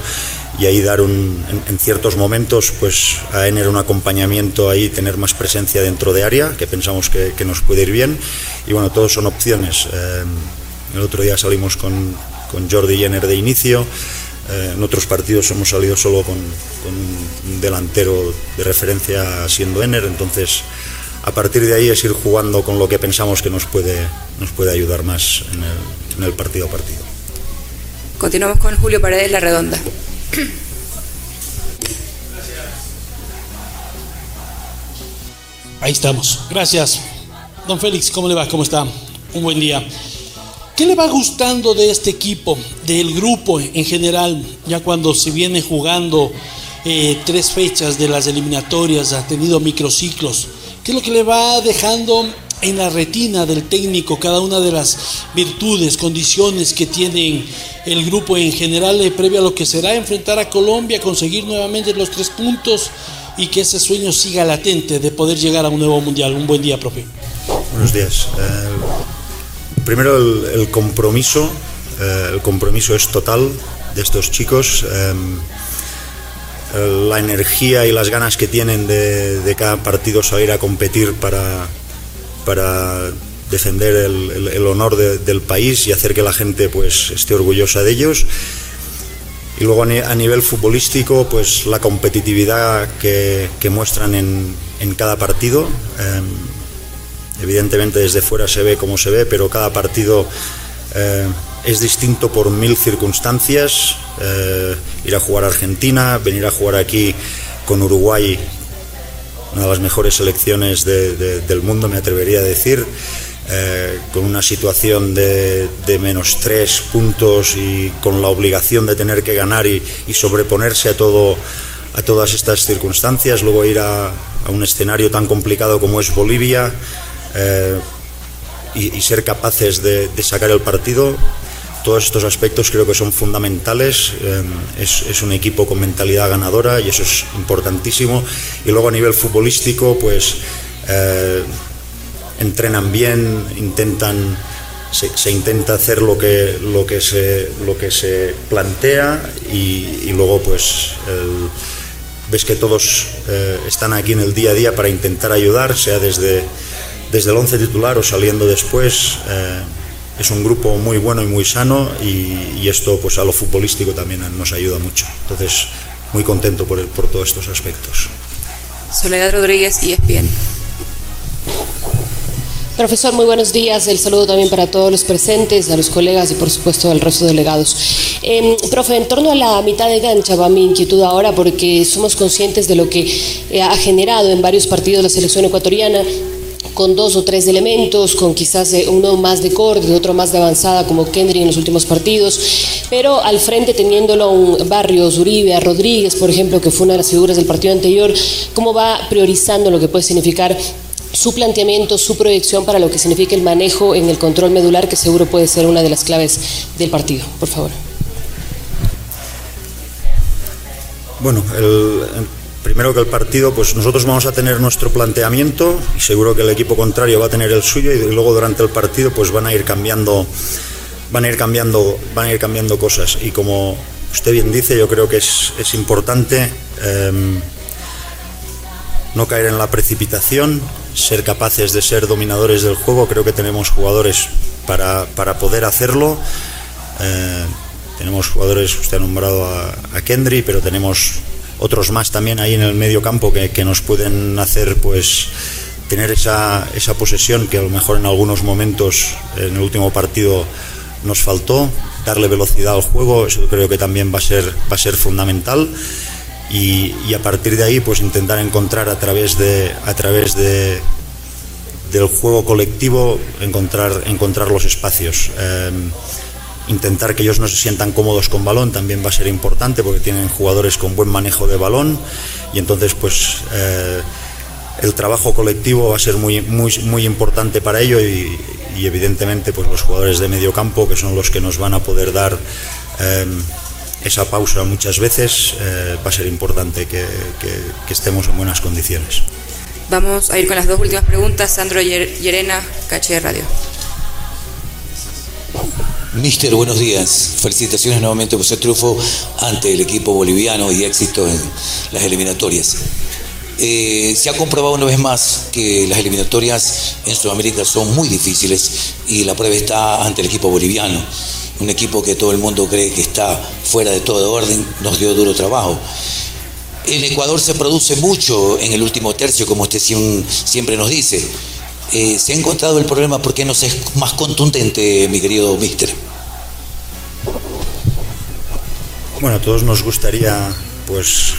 y ahí dar un, en, en, ciertos momentos pues a Ener un acompañamiento ahí, tener más presencia dentro de área, que pensamos que, que nos puede ir bien y bueno, todos son opciones. Eh, el otro día salimos con, con Jordi y Ener de inicio, eh, en otros partidos hemos salido solo con, con un delantero de referencia siendo Ener, entonces a partir de ahí es ir jugando con lo que pensamos que nos puede, nos puede ayudar más en el, en el partido a partido. Continuamos con Julio Paredes, La Redonda. Ahí estamos. Gracias. Don Félix, ¿cómo le va? ¿Cómo está? Un buen día. ¿Qué le va gustando de este equipo, del grupo en general, ya cuando se viene jugando eh, tres fechas de las eliminatorias, ha tenido microciclos? ¿Qué es lo que le va dejando en la retina del técnico cada una de las virtudes, condiciones que tienen el grupo en general eh, previo a lo que será enfrentar a Colombia, conseguir nuevamente los tres puntos y que ese sueño siga latente de poder llegar a un nuevo mundial. Un buen día, profe. Buenos días. Eh, primero el, compromiso, eh, el compromiso es total de estos chicos. La energía y las ganas que tienen de, de cada partido salir a competir para, para defender el, honor del país y hacer que la gente pues esté orgullosa de ellos. Y luego a nivel futbolístico, pues la competitividad que, muestran en, cada partido. Em, evidentemente desde fuera se ve como se ve, pero cada partido eh, es distinto por mil circunstancias. Eh, ir a jugar a Argentina, venir a jugar aquí con Uruguay una de las mejores selecciones del mundo, me atrevería a decir, eh, con una situación de, menos tres puntos y con la obligación de tener que ganar y, sobreponerse a, todo, a todas estas circunstancias, luego ir a, un escenario tan complicado como es Bolivia eh, y, ser capaces de sacar el partido todos estos aspectos creo que son fundamentales. Eh, es, un equipo con mentalidad ganadora y eso es importantísimo. Y luego a nivel futbolístico, pues eh, entrenan bien, intentan, se, intenta hacer lo que, lo que, se, lo que se plantea y, luego pues ves que todos eh, están aquí en el día a día para intentar ayudar, sea desde, desde el once titular o saliendo después es un grupo muy bueno y muy sano y, esto pues a lo futbolístico también nos ayuda mucho. Entonces, muy contento por, por todos estos aspectos. Soledad Rodríguez, y bien. Profesor, muy buenos días. El saludo también para todos los presentes, a los colegas y por supuesto al resto de delegados. Eh, profe, en torno a la mitad de gancha va mi inquietud ahora porque somos conscientes de lo que eh, ha generado en varios partidos la selección ecuatoriana con dos o tres elementos, con quizás eh, uno más de corte otro más de avanzada como Kendry en los últimos partidos, pero al frente teniéndolo a un Barrio Uribe, Rodríguez, por ejemplo, que fue una de las figuras del partido anterior, ¿cómo va priorizando lo que puede significar su planteamiento, su proyección para lo que significa el manejo en el control medular, que seguro puede ser una de las claves del partido? Por favor. Bueno, el, primero que el partido, pues nosotros vamos a tener nuestro planteamiento y seguro que el equipo contrario va a tener el suyo y luego durante el partido pues van a ir cambiando van a ir cambiando van a ir cambiando cosas. Y como usted bien dice yo creo que es, importante em, no caer en la precipitación ser capaces de ser dominadores del juego. Creo que tenemos jugadores para, poder hacerlo. Eh, tenemos jugadores usted ha nombrado a Kendry pero tenemos otros más también ahí en el medio campo que, nos pueden hacer pues tener esa, esa posesión que a lo mejor en algunos momentos en el último partido nos faltó, darle velocidad al juego, eso creo que también va a ser, va a ser fundamental. Y, a partir de ahí pues intentar encontrar a través de a través de del juego colectivo encontrar encontrar los espacios em, intentar que ellos no se sientan cómodos con balón también va a ser importante porque tienen jugadores con buen manejo de balón y entonces pues eh, el trabajo colectivo va a ser muy, muy, muy importante para ello y, evidentemente pues los jugadores de medio campo que son los que nos van a poder dar em, esa pausa muchas veces eh, va a ser importante que, estemos en buenas condiciones. Vamos a ir con las dos últimas preguntas. Sandro Llerena, Caché Radio. Mister, buenos días. Felicitaciones nuevamente por ese triunfo ante el equipo boliviano y éxito en las eliminatorias. Eh, se ha comprobado una vez más que las eliminatorias en Sudamérica son muy difíciles y la prueba está ante el equipo boliviano. Un equipo que todo el mundo cree que está fuera de todo orden, nos dio duro trabajo. En Ecuador se produce mucho en el último tercio, como usted siempre nos dice eh, ¿Se ha encontrado el problema? ¿Por qué no es más contundente, mi querido Mister? Bueno, a todos nos gustaría pues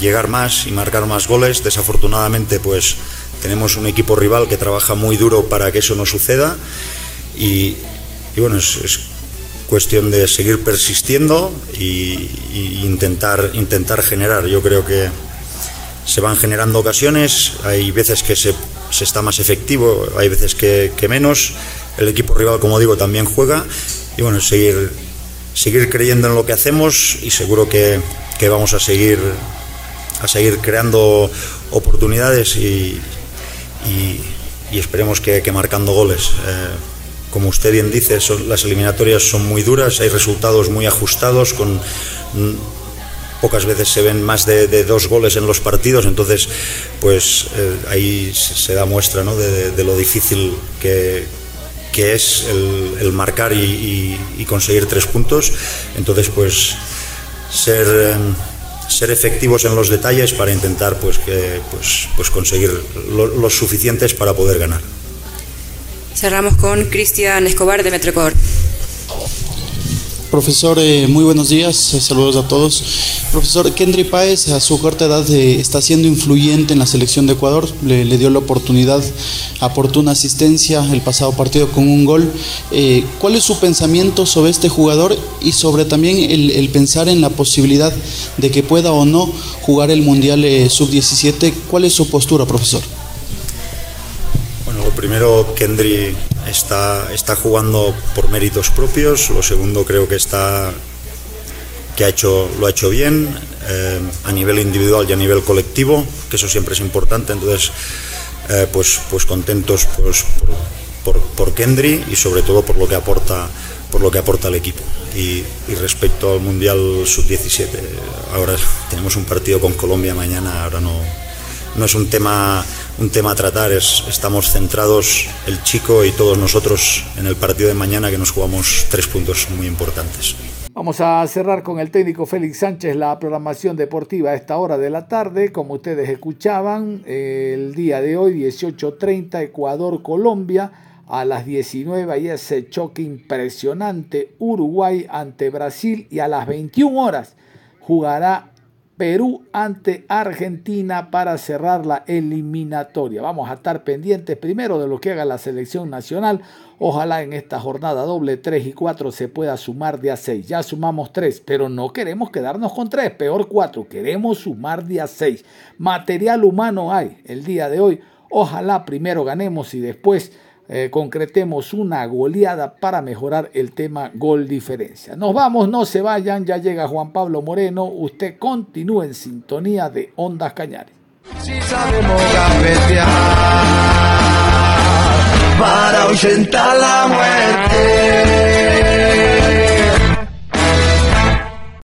llegar más y marcar más goles. Desafortunadamente, pues tenemos un equipo rival que trabaja muy duro para que eso no suceda. Y, bueno, es, cuestión de seguir persistiendo e intentar, intentar generar. Yo creo que se van generando ocasiones, hay veces que se, se está más efectivo, hay veces que, menos, el equipo rival, como digo, también juega y bueno, seguir, seguir creyendo en lo que hacemos y seguro que, que vamos a seguir, a seguir creando oportunidades y, y, y esperemos que, que, marcando goles. Eh, como usted bien dice, son, las eliminatorias son muy duras, hay resultados muy ajustados con pocas veces se ven más de, dos goles en los partidos, entonces pues eh, ahí se da muestra ¿no? de, lo difícil que, que es el, marcar y, conseguir tres puntos. Entonces pues ser, eh, ser efectivos en los detalles para intentar pues, que, pues, pues conseguir lo, los suficientes para poder ganar. Cerramos con Cristian Escobar de Metrecor. Profesor, eh, muy buenos días, eh, saludos a todos. Profesor, Kendry Páez a su corta edad eh, está siendo influyente en la selección de Ecuador, le, dio la oportunidad, aportó una asistencia el pasado partido con un gol. ¿Cuál es su pensamiento sobre este jugador y sobre también el, el, pensar en la posibilidad de que pueda o no jugar el Mundial eh, Sub-17? ¿Cuál es su postura, profesor? Bueno, primero, Kendry está, está jugando por méritos propios, lo segundo creo que está que ha hecho, lo ha hecho bien eh, a nivel individual y a nivel colectivo, que eso siempre es importante, entonces eh, pues, pues contentos pues, por, por, por, Kendry y sobre todo por lo que aporta por lo que aporta el equipo. Y, y respecto al Mundial Sub-17 ahora tenemos un partido con Colombia mañana ahora no, no es un tema, un tema a tratar, es, estamos centrados el chico y todos nosotros en el partido de mañana que nos jugamos tres puntos muy importantes. Vamos a cerrar con el técnico Félix Sánchez la programación deportiva a esta hora de la tarde. Como ustedes escuchaban, el día de hoy, 18.30, Ecuador-Colombia. A las 19 hay ese choque impresionante Uruguay ante Brasil y a las 21 horas jugará Perú ante Argentina para cerrar la eliminatoria. Vamos a estar pendientes primero de lo que haga la selección nacional. Ojalá en esta jornada doble 3 y 4 se pueda sumar de a 6. Ya sumamos 3, pero no queremos quedarnos con 3, peor 4. Queremos sumar de a 6. Material humano hay el día de hoy. Ojalá primero ganemos y después eh, concretemos una goleada para mejorar el tema gol diferencia. Nos vamos, no se vayan, ya llega Juan Pablo Moreno, usted continúe en sintonía de Ondas Cañares.